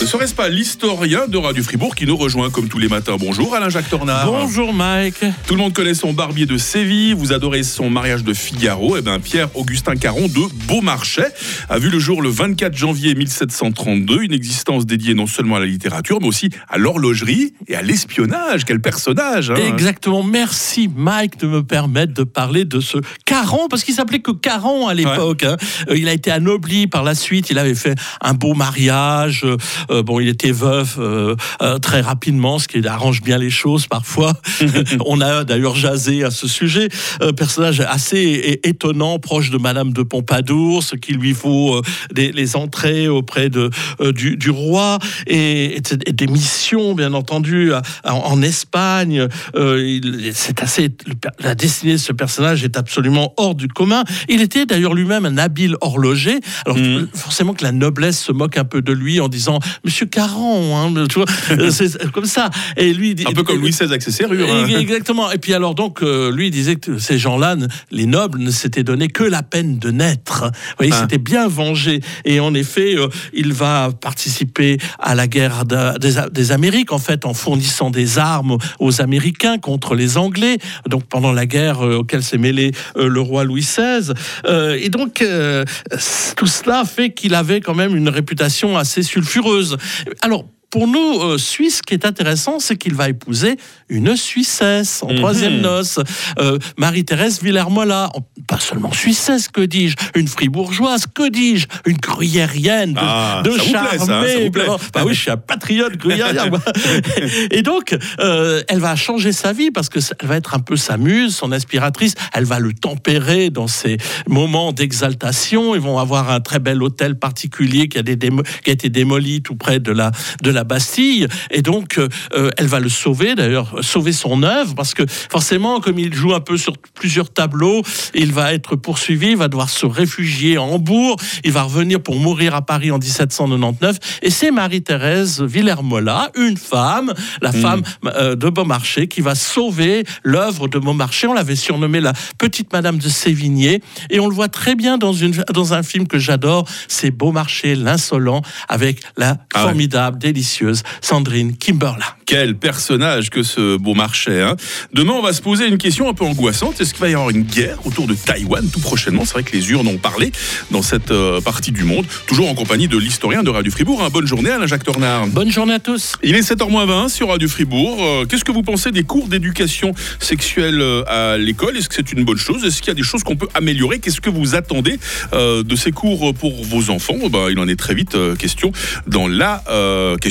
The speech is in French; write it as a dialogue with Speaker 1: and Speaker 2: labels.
Speaker 1: Ne serait-ce pas l'historien de Radio Fribourg qui nous rejoint comme tous les matins? Bonjour Alain-Jacques Tornard.
Speaker 2: Bonjour Mike.
Speaker 1: Tout le monde connaît son barbier de Séville, vous adorez son mariage de Figaro. Et bien Pierre-Augustin Caron de Beaumarchais a vu le jour le 24 janvier 1732, une existence dédiée non seulement à la littérature, mais aussi à l'horlogerie et à l'espionnage. Quel personnage hein.
Speaker 2: Exactement. Merci Mike de me permettre de parler de ce Caron, parce qu'il s'appelait que Caron à l'époque. hein. Euh, Il a été anobli par la suite, il avait fait un beau mariage. Euh, bon, il était veuf euh, euh, très rapidement, ce qui arrange bien les choses parfois. On a d'ailleurs jasé à ce sujet. Personnage assez étonnant, proche de Madame de Pompadour, ce qui lui euh, des, les entrées auprès de, du, du roi et, des missions, bien entendu, en Espagne. C'est assez, la destinée de ce personnage est absolument hors du commun. Il était d'ailleurs lui-même un habile horloger. Alors
Speaker 1: Mhm.
Speaker 2: forcément que la noblesse se moque un peu de lui en disant Monsieur Caron, hein, tu vois, euh, c'est comme ça. Et lui,
Speaker 1: Un peu comme Louis XVI avec ses serrures. hein.
Speaker 2: Exactement. Et puis alors donc, euh, lui il disait que ces gens-là, les nobles, ne s'étaient donné que la peine de naître. Vous voyez,
Speaker 1: Ah.
Speaker 2: c'était bien vengé. Et en effet, euh, il va participer à la guerre des, des Amériques, en fait, en fournissant des armes aux Américains contre les Anglais. Donc pendant la guerre euh, auquel s'est mêlé euh, le roi Louis XVI. Euh, et donc euh, tout cela fait qu'il avait quand même une réputation assez sulfureuse. Alors pour nous, euh, Suisses, ce qui est intéressant, c'est qu'il va épouser une Suissesse en
Speaker 1: Mhm.
Speaker 2: troisième noce. Euh, Marie-Thérèse Villermola, pas seulement Suissesse, que dis-je, une fribourgeoise, que dis-je, une gruyérienne de,
Speaker 1: Ah,
Speaker 2: de. Bah oui, je suis un patriote gruyérien. Et donc, euh, elle va changer sa vie parce que elle va être un peu sa muse, son inspiratrice. Elle va le tempérer dans ses moments d'exaltation. Ils vont avoir un très bel hôtel particulier qui a, des démo- qui a été démoli tout près de la, de la Bastille. Et donc, euh, elle va le sauver, d'ailleurs, sauver son œuvre, parce que forcément, comme il joue un peu sur plusieurs tableaux, il va être poursuivi, il va devoir se réfugier à Hambourg, il va revenir pour mourir à Paris en 1799. Et c'est Marie-Thérèse Villermola, une femme, la femme euh, de Beaumarchais, qui va sauver l'œuvre de Beaumarchais. On l'avait surnommée la petite Madame de Sévigné. Et on le voit très bien dans, une, dans un film que j'adore, c'est Beaumarchais l'insolent, avec la
Speaker 1: Ah ouais.
Speaker 2: formidable, délicieuse Sandrine Kimberlin.
Speaker 1: Quel personnage que ce beau marché. Hein. Demain, on va se poser une question un peu angoissante. Est-ce qu'il va y avoir une guerre autour de Taïwan tout prochainement? C'est vrai que les urnes ont parlé dans cette euh, partie du monde. Toujours en compagnie de l'historien de Radio Fribourg. Hein. Bonne journée, Alain-Jacques Tornard.
Speaker 2: Bonne journée à tous.
Speaker 1: Il est 7h20 sur Radio Fribourg. Euh, Qu'est-ce que vous pensez des cours d'éducation sexuelle euh, à l'école? Est-ce que c'est une bonne chose? Est-ce qu'il y a des choses qu'on peut améliorer? Qu'est-ce que vous attendez euh, de ces cours pour vos enfants? Ben, Il en est très vite euh, question dans la euh, question